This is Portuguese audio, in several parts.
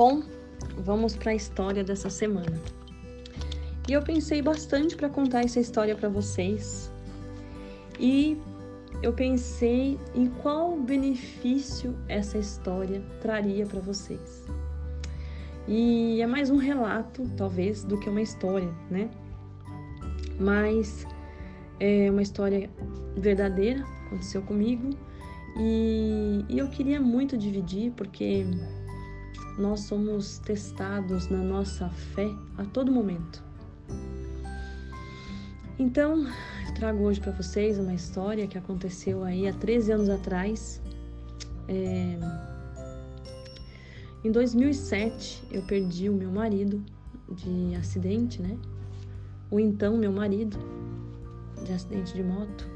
Bom, vamos para a história dessa semana. E eu pensei bastante para contar essa história para vocês. E eu pensei em qual benefício essa história traria para vocês. E é mais um relato, talvez, do que uma história, né? Mas é uma história verdadeira, aconteceu comigo. E, e eu queria muito dividir, porque nós somos testados na nossa fé a todo momento. Então, eu trago hoje para vocês uma história que aconteceu aí há 13 anos atrás. É... Em 2007, eu perdi o meu marido de acidente, né? O então meu marido de acidente de moto.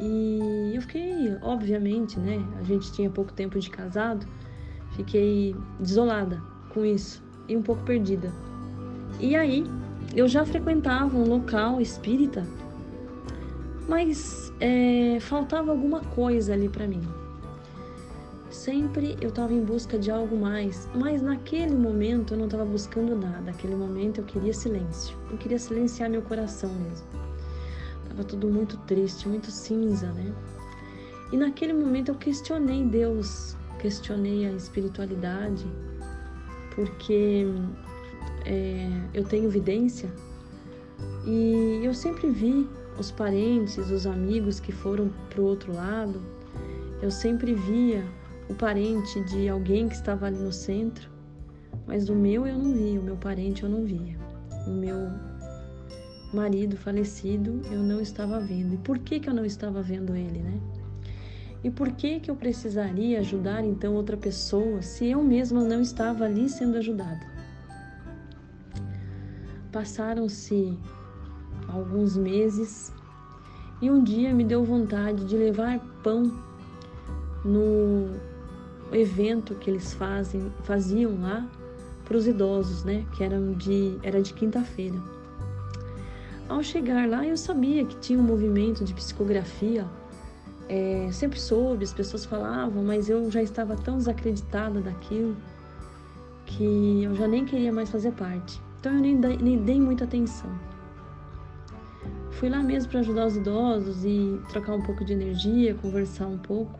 E eu fiquei, obviamente, né? A gente tinha pouco tempo de casado, fiquei desolada com isso e um pouco perdida. E aí, eu já frequentava um local espírita, mas é, faltava alguma coisa ali para mim. Sempre eu estava em busca de algo mais, mas naquele momento eu não estava buscando nada. Naquele momento eu queria silêncio. Eu queria silenciar meu coração mesmo. Tava tudo muito triste, muito cinza, né? E naquele momento eu questionei Deus, questionei a espiritualidade, porque é, eu tenho vidência e eu sempre vi os parentes, os amigos que foram para o outro lado, eu sempre via o parente de alguém que estava ali no centro, mas o meu eu não via, o meu parente eu não via, o meu marido falecido eu não estava vendo. E por que, que eu não estava vendo ele, né? E por que, que eu precisaria ajudar então outra pessoa se eu mesma não estava ali sendo ajudada? Passaram-se alguns meses e um dia me deu vontade de levar pão no evento que eles fazem, faziam lá para os idosos, né? Que eram de, era de quinta-feira. Ao chegar lá, eu sabia que tinha um movimento de psicografia. É, sempre soube, as pessoas falavam, mas eu já estava tão desacreditada daquilo que eu já nem queria mais fazer parte. Então eu nem, nem dei muita atenção. Fui lá mesmo para ajudar os idosos e trocar um pouco de energia, conversar um pouco.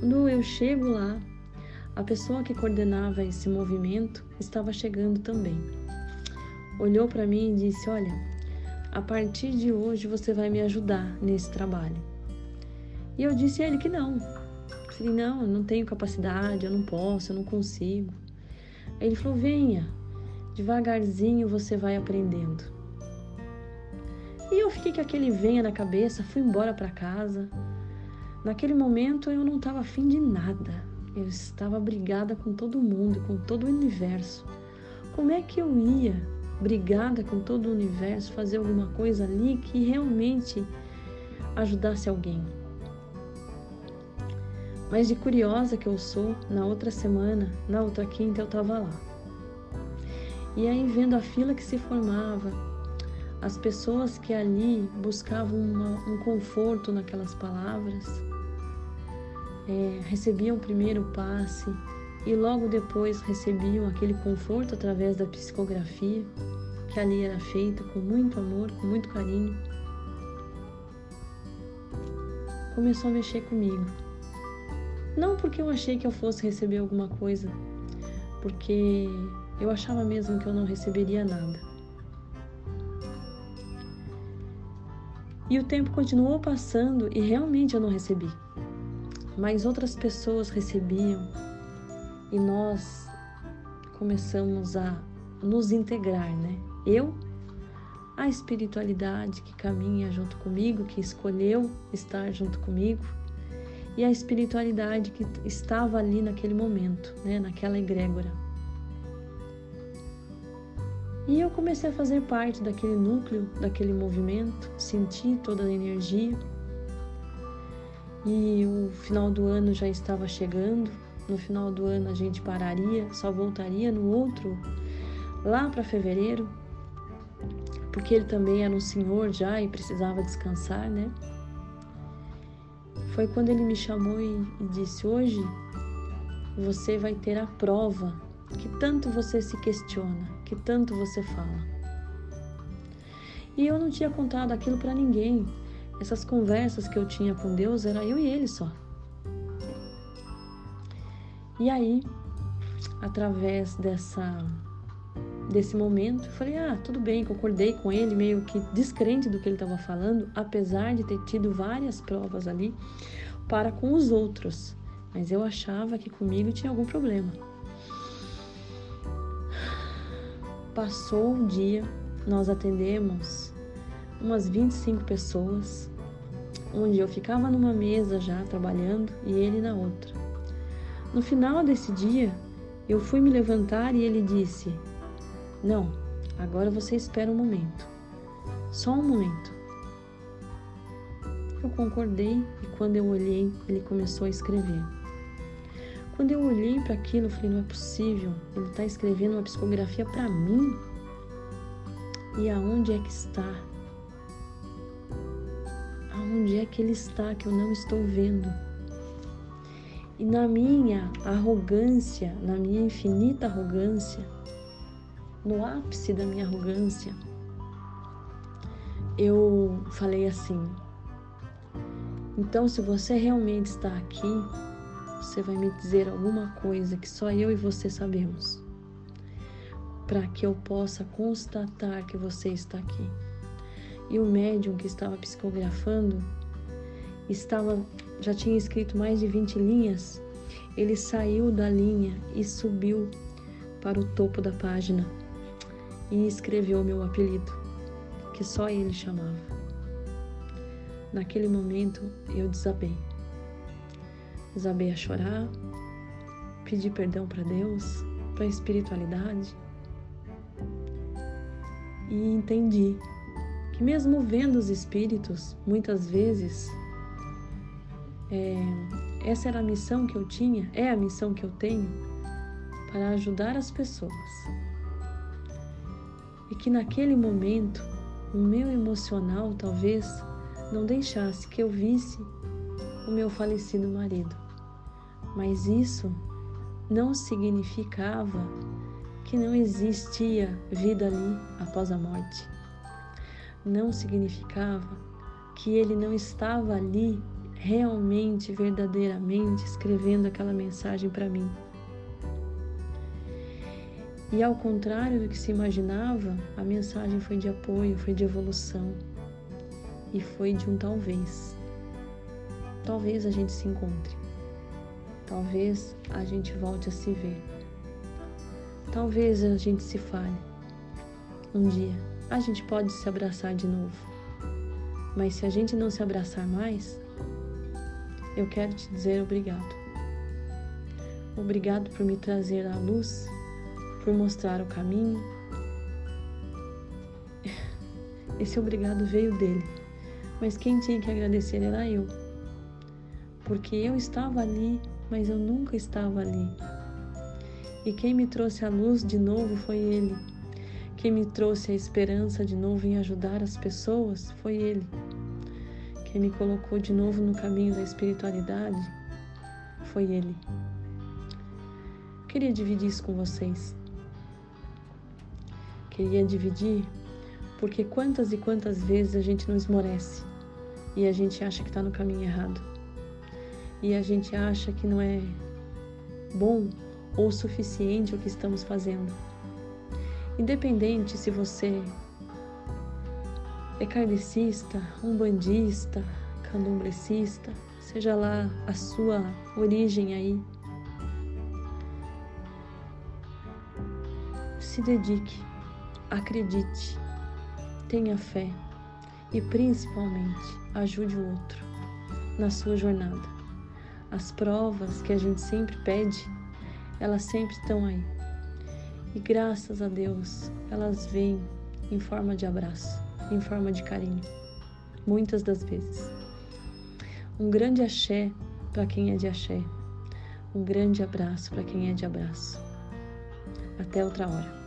Quando eu chego lá, a pessoa que coordenava esse movimento estava chegando também. Olhou para mim e disse: Olha, a partir de hoje você vai me ajudar nesse trabalho. E eu disse a ele que não. Eu falei: Não, eu não tenho capacidade, eu não posso, eu não consigo. Aí ele falou: Venha, devagarzinho você vai aprendendo. E eu fiquei com aquele venha na cabeça, fui embora para casa. Naquele momento eu não estava afim de nada. Eu estava brigada com todo mundo, com todo o universo. Como é que eu ia, brigada com todo o universo, fazer alguma coisa ali que realmente ajudasse alguém? Mas de curiosa que eu sou, na outra semana, na outra quinta, eu estava lá. E aí, vendo a fila que se formava, as pessoas que ali buscavam uma, um conforto naquelas palavras, é, recebiam primeiro o passe e logo depois recebiam aquele conforto através da psicografia que ali era feita com muito amor, com muito carinho. Começou a mexer comigo. Não porque eu achei que eu fosse receber alguma coisa, porque eu achava mesmo que eu não receberia nada. E o tempo continuou passando e realmente eu não recebi mas outras pessoas recebiam e nós começamos a nos integrar, né? Eu, a espiritualidade que caminha junto comigo, que escolheu estar junto comigo, e a espiritualidade que estava ali naquele momento, né? Naquela egrégora. E eu comecei a fazer parte daquele núcleo, daquele movimento, senti toda a energia e o final do ano já estava chegando. No final do ano a gente pararia, só voltaria no outro, lá para fevereiro, porque ele também era um senhor já e precisava descansar, né? Foi quando ele me chamou e, disse: Hoje você vai ter a prova que tanto você se questiona, que tanto você fala. E eu não tinha contado aquilo para ninguém. Essas conversas que eu tinha com Deus era eu e ele só. E aí, através dessa desse momento, falei: "Ah, tudo bem", concordei com ele, meio que descrente do que ele estava falando, apesar de ter tido várias provas ali para com os outros, mas eu achava que comigo tinha algum problema. Passou um dia, nós atendemos umas 25 pessoas, onde eu ficava numa mesa já trabalhando e ele na outra. No final desse dia, eu fui me levantar e ele disse: Não, agora você espera um momento. Só um momento. Eu concordei e quando eu olhei, ele começou a escrever. Quando eu olhei para aquilo, eu falei: Não é possível, ele está escrevendo uma psicografia para mim. E aonde é que está? Aonde é que ele está que eu não estou vendo? E na minha arrogância, na minha infinita arrogância, no ápice da minha arrogância, eu falei assim: então, se você realmente está aqui, você vai me dizer alguma coisa que só eu e você sabemos, para que eu possa constatar que você está aqui. E o médium que estava psicografando estava já tinha escrito mais de 20 linhas, ele saiu da linha e subiu para o topo da página e escreveu meu apelido, que só ele chamava. Naquele momento eu desabei. Desabei a chorar, pedi perdão para Deus, para a espiritualidade e entendi que, mesmo vendo os espíritos, muitas vezes é, essa era a missão que eu tinha, é a missão que eu tenho para ajudar as pessoas. E que naquele momento o meu emocional talvez não deixasse que eu visse o meu falecido marido. Mas isso não significava que não existia vida ali após a morte. Não significava que ele não estava ali realmente, verdadeiramente escrevendo aquela mensagem para mim. E ao contrário do que se imaginava, a mensagem foi de apoio, foi de evolução e foi de um talvez. Talvez a gente se encontre. Talvez a gente volte a se ver. Talvez a gente se fale. Um dia a gente pode se abraçar de novo. Mas se a gente não se abraçar mais, eu quero te dizer obrigado. Obrigado por me trazer à luz, por mostrar o caminho. Esse obrigado veio dele, mas quem tinha que agradecer era eu. Porque eu estava ali, mas eu nunca estava ali. E quem me trouxe a luz de novo foi ele. Quem me trouxe a esperança de novo em ajudar as pessoas foi ele que me colocou de novo no caminho da espiritualidade foi Ele. Queria dividir isso com vocês. Queria dividir porque quantas e quantas vezes a gente não esmorece e a gente acha que está no caminho errado e a gente acha que não é bom ou suficiente o que estamos fazendo. Independente se você é kardecista, umbandista, candomblecista, seja lá a sua origem aí. Se dedique, acredite, tenha fé e principalmente ajude o outro na sua jornada. As provas que a gente sempre pede, elas sempre estão aí. E graças a Deus, elas vêm em forma de abraço em forma de carinho, muitas das vezes. Um grande axé para quem é de axé, um grande abraço para quem é de abraço. Até outra hora.